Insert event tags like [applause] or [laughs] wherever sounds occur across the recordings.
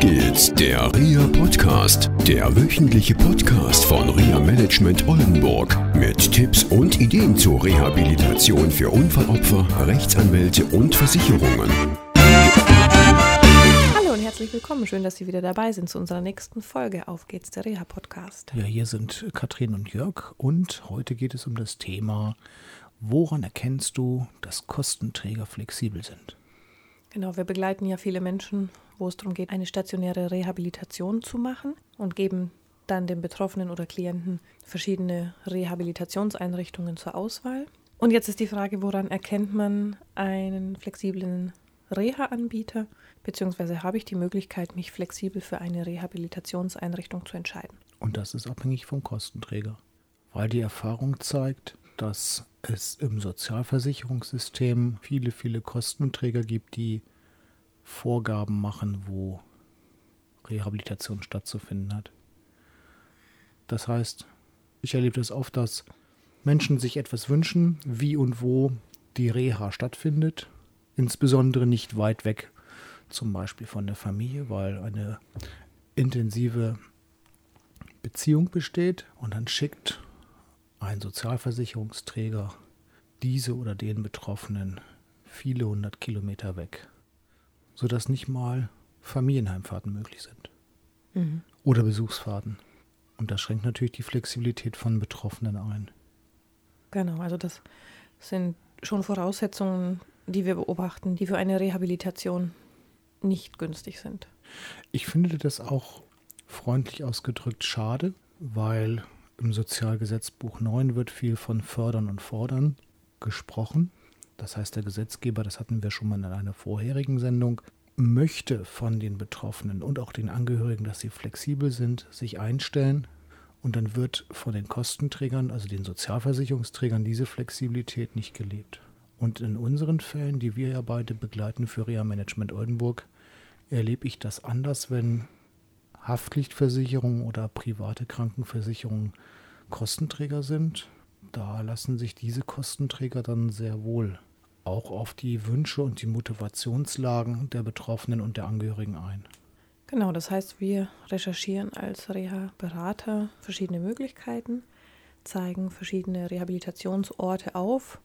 geht's, der RIA Podcast, der wöchentliche Podcast von RIA Management Oldenburg mit Tipps und Ideen zur Rehabilitation für Unfallopfer, Rechtsanwälte und Versicherungen. Hallo und herzlich willkommen. Schön, dass Sie wieder dabei sind zu unserer nächsten Folge. Auf geht's, der Reha Podcast. Ja, hier sind Katrin und Jörg und heute geht es um das Thema, woran erkennst du, dass Kostenträger flexibel sind? Genau, wir begleiten ja viele Menschen, wo es darum geht, eine stationäre Rehabilitation zu machen und geben dann den Betroffenen oder Klienten verschiedene Rehabilitationseinrichtungen zur Auswahl. Und jetzt ist die Frage, woran erkennt man einen flexiblen Reha-Anbieter, beziehungsweise habe ich die Möglichkeit, mich flexibel für eine Rehabilitationseinrichtung zu entscheiden. Und das ist abhängig vom Kostenträger, weil die Erfahrung zeigt, dass es im Sozialversicherungssystem viele, viele Kostenträger gibt, die Vorgaben machen, wo Rehabilitation stattzufinden hat. Das heißt, ich erlebe das oft, dass Menschen sich etwas wünschen, wie und wo die Reha stattfindet, insbesondere nicht weit weg, zum Beispiel von der Familie, weil eine intensive Beziehung besteht und dann schickt ein Sozialversicherungsträger diese oder den Betroffenen viele hundert Kilometer weg, sodass nicht mal Familienheimfahrten möglich sind mhm. oder Besuchsfahrten. Und das schränkt natürlich die Flexibilität von Betroffenen ein. Genau, also das sind schon Voraussetzungen, die wir beobachten, die für eine Rehabilitation nicht günstig sind. Ich finde das auch freundlich ausgedrückt schade, weil im Sozialgesetzbuch 9 wird viel von Fördern und Fordern gesprochen. Das heißt, der Gesetzgeber, das hatten wir schon mal in einer vorherigen Sendung, möchte von den Betroffenen und auch den Angehörigen, dass sie flexibel sind, sich einstellen. Und dann wird von den Kostenträgern, also den Sozialversicherungsträgern, diese Flexibilität nicht gelebt. Und in unseren Fällen, die wir ja beide begleiten für Reha Management Oldenburg, erlebe ich das anders, wenn Haftpflichtversicherungen oder private Krankenversicherungen Kostenträger sind. Da lassen sich diese Kostenträger dann sehr wohl auch auf die Wünsche und die Motivationslagen der Betroffenen und der Angehörigen ein. Genau, das heißt, wir recherchieren als Reha-Berater verschiedene Möglichkeiten, zeigen verschiedene Rehabilitationsorte auf,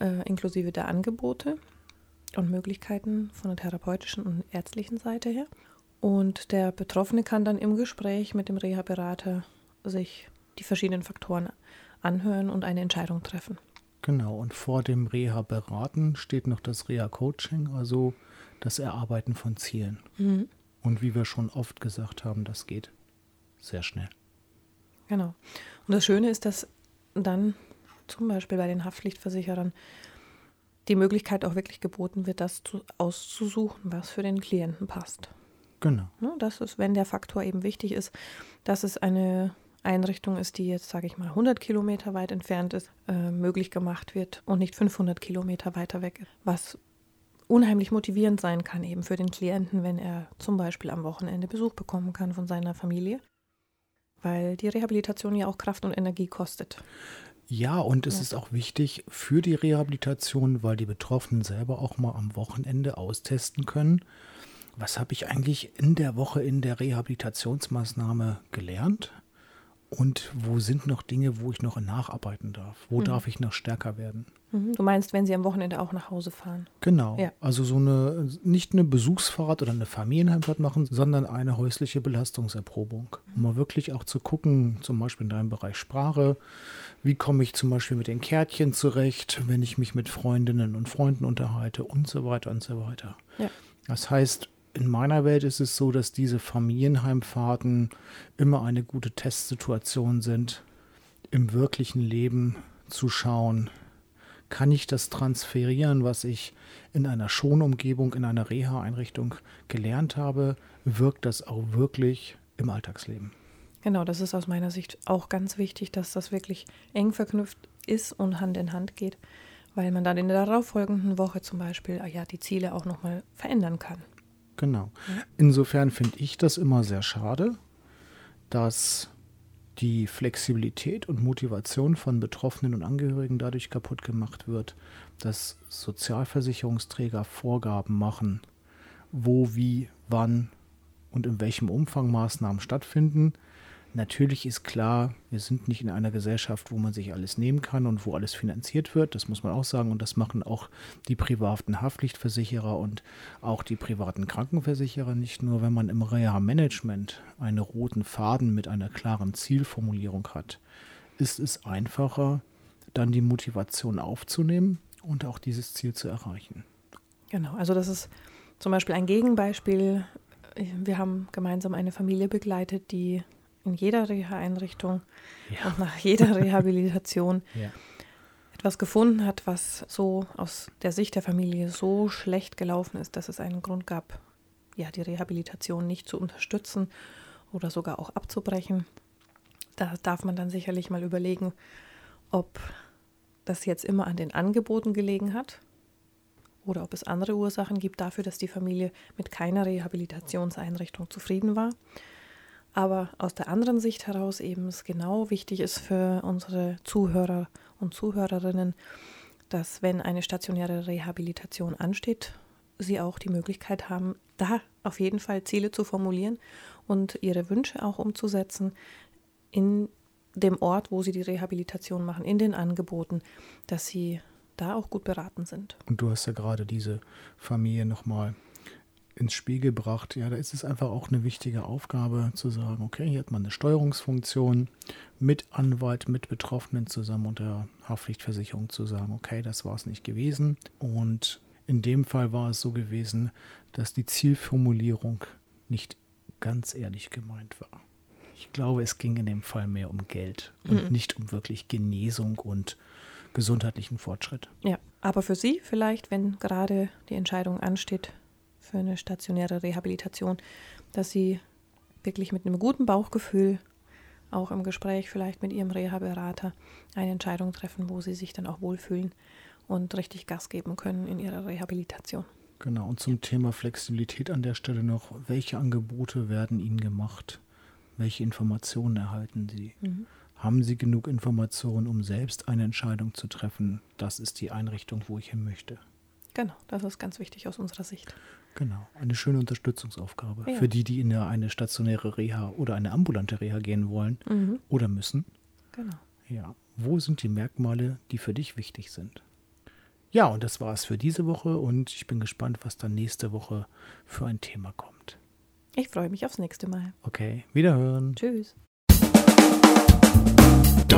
äh, inklusive der Angebote und Möglichkeiten von der therapeutischen und ärztlichen Seite her und der Betroffene kann dann im Gespräch mit dem Reha-Berater sich die verschiedenen Faktoren anhören und eine Entscheidung treffen. Genau, und vor dem Reha-Beraten steht noch das Reha-Coaching, also das Erarbeiten von Zielen. Mhm. Und wie wir schon oft gesagt haben, das geht sehr schnell. Genau. Und das Schöne ist, dass dann zum Beispiel bei den Haftpflichtversicherern die Möglichkeit auch wirklich geboten wird, das zu, auszusuchen, was für den Klienten passt. Genau. Ne, das ist, wenn der Faktor eben wichtig ist, dass es eine Einrichtung ist, die jetzt, sage ich mal, 100 Kilometer weit entfernt ist, äh, möglich gemacht wird und nicht 500 Kilometer weiter weg, was unheimlich motivierend sein kann eben für den Klienten, wenn er zum Beispiel am Wochenende Besuch bekommen kann von seiner Familie, weil die Rehabilitation ja auch Kraft und Energie kostet. Ja, und es ja. ist auch wichtig für die Rehabilitation, weil die Betroffenen selber auch mal am Wochenende austesten können, was habe ich eigentlich in der Woche in der Rehabilitationsmaßnahme gelernt? Und wo sind noch Dinge, wo ich noch nacharbeiten darf? Wo mhm. darf ich noch stärker werden? Mhm. Du meinst, wenn sie am Wochenende auch nach Hause fahren? Genau. Ja. Also so eine, nicht eine Besuchsfahrt oder eine Familienheimfahrt machen, sondern eine häusliche Belastungserprobung. Um mal wirklich auch zu gucken, zum Beispiel in deinem Bereich Sprache, wie komme ich zum Beispiel mit den Kärtchen zurecht, wenn ich mich mit Freundinnen und Freunden unterhalte und so weiter und so weiter. Ja. Das heißt, in meiner Welt ist es so, dass diese Familienheimfahrten immer eine gute Testsituation sind, im wirklichen Leben zu schauen, kann ich das transferieren, was ich in einer Schonumgebung, in einer Reha-Einrichtung gelernt habe, wirkt das auch wirklich im Alltagsleben. Genau, das ist aus meiner Sicht auch ganz wichtig, dass das wirklich eng verknüpft ist und Hand in Hand geht, weil man dann in der darauffolgenden Woche zum Beispiel ah ja, die Ziele auch nochmal verändern kann. Genau. Insofern finde ich das immer sehr schade, dass die Flexibilität und Motivation von Betroffenen und Angehörigen dadurch kaputt gemacht wird, dass Sozialversicherungsträger Vorgaben machen, wo, wie, wann und in welchem Umfang Maßnahmen stattfinden. Natürlich ist klar, wir sind nicht in einer Gesellschaft, wo man sich alles nehmen kann und wo alles finanziert wird. Das muss man auch sagen. Und das machen auch die privaten Haftpflichtversicherer und auch die privaten Krankenversicherer nicht nur, wenn man im Reha-Management einen roten Faden mit einer klaren Zielformulierung hat, ist es einfacher, dann die Motivation aufzunehmen und auch dieses Ziel zu erreichen. Genau, also das ist zum Beispiel ein Gegenbeispiel. Wir haben gemeinsam eine Familie begleitet, die in jeder Reha-Einrichtung ja. und nach jeder [laughs] Rehabilitation ja. etwas gefunden hat, was so aus der Sicht der Familie so schlecht gelaufen ist, dass es einen Grund gab, ja, die Rehabilitation nicht zu unterstützen oder sogar auch abzubrechen. Da darf man dann sicherlich mal überlegen, ob das jetzt immer an den Angeboten gelegen hat oder ob es andere Ursachen gibt dafür, dass die Familie mit keiner Rehabilitationseinrichtung zufrieden war aber aus der anderen Sicht heraus eben es genau wichtig ist für unsere Zuhörer und Zuhörerinnen, dass wenn eine stationäre Rehabilitation ansteht, sie auch die Möglichkeit haben, da auf jeden Fall Ziele zu formulieren und ihre Wünsche auch umzusetzen in dem Ort, wo sie die Rehabilitation machen, in den Angeboten, dass sie da auch gut beraten sind. Und du hast ja gerade diese Familie nochmal ins Spiel gebracht. Ja, da ist es einfach auch eine wichtige Aufgabe zu sagen, okay, hier hat man eine Steuerungsfunktion mit Anwalt, mit Betroffenen zusammen und der Haftpflichtversicherung zu sagen, okay, das war es nicht gewesen. Und in dem Fall war es so gewesen, dass die Zielformulierung nicht ganz ehrlich gemeint war. Ich glaube, es ging in dem Fall mehr um Geld und mhm. nicht um wirklich Genesung und gesundheitlichen Fortschritt. Ja, aber für Sie vielleicht, wenn gerade die Entscheidung ansteht, für eine stationäre Rehabilitation, dass sie wirklich mit einem guten Bauchgefühl auch im Gespräch vielleicht mit ihrem Reha-Berater eine Entscheidung treffen, wo sie sich dann auch wohlfühlen und richtig Gas geben können in ihrer Rehabilitation. Genau, und zum Thema Flexibilität an der Stelle noch, welche Angebote werden Ihnen gemacht? Welche Informationen erhalten Sie? Mhm. Haben Sie genug Informationen, um selbst eine Entscheidung zu treffen? Das ist die Einrichtung, wo ich hin möchte. Genau, das ist ganz wichtig aus unserer Sicht. Genau, eine schöne Unterstützungsaufgabe ja. für die, die in eine stationäre Reha oder eine ambulante Reha gehen wollen mhm. oder müssen. Genau. Ja, wo sind die Merkmale, die für dich wichtig sind? Ja, und das war es für diese Woche und ich bin gespannt, was dann nächste Woche für ein Thema kommt. Ich freue mich aufs nächste Mal. Okay, wiederhören. Tschüss.